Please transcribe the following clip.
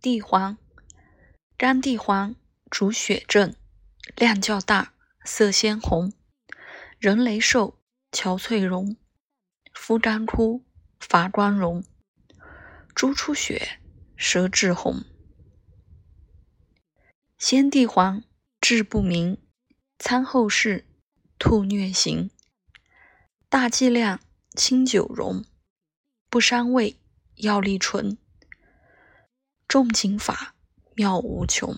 地黄，干地黄主血症，量较大，色鲜红，人羸瘦，憔悴容，肤干枯，乏光荣，猪出血，舌质红。鲜地黄治不明，餐后事，吐疟行，大剂量清酒溶，不伤胃，药力纯。众情法妙无穷。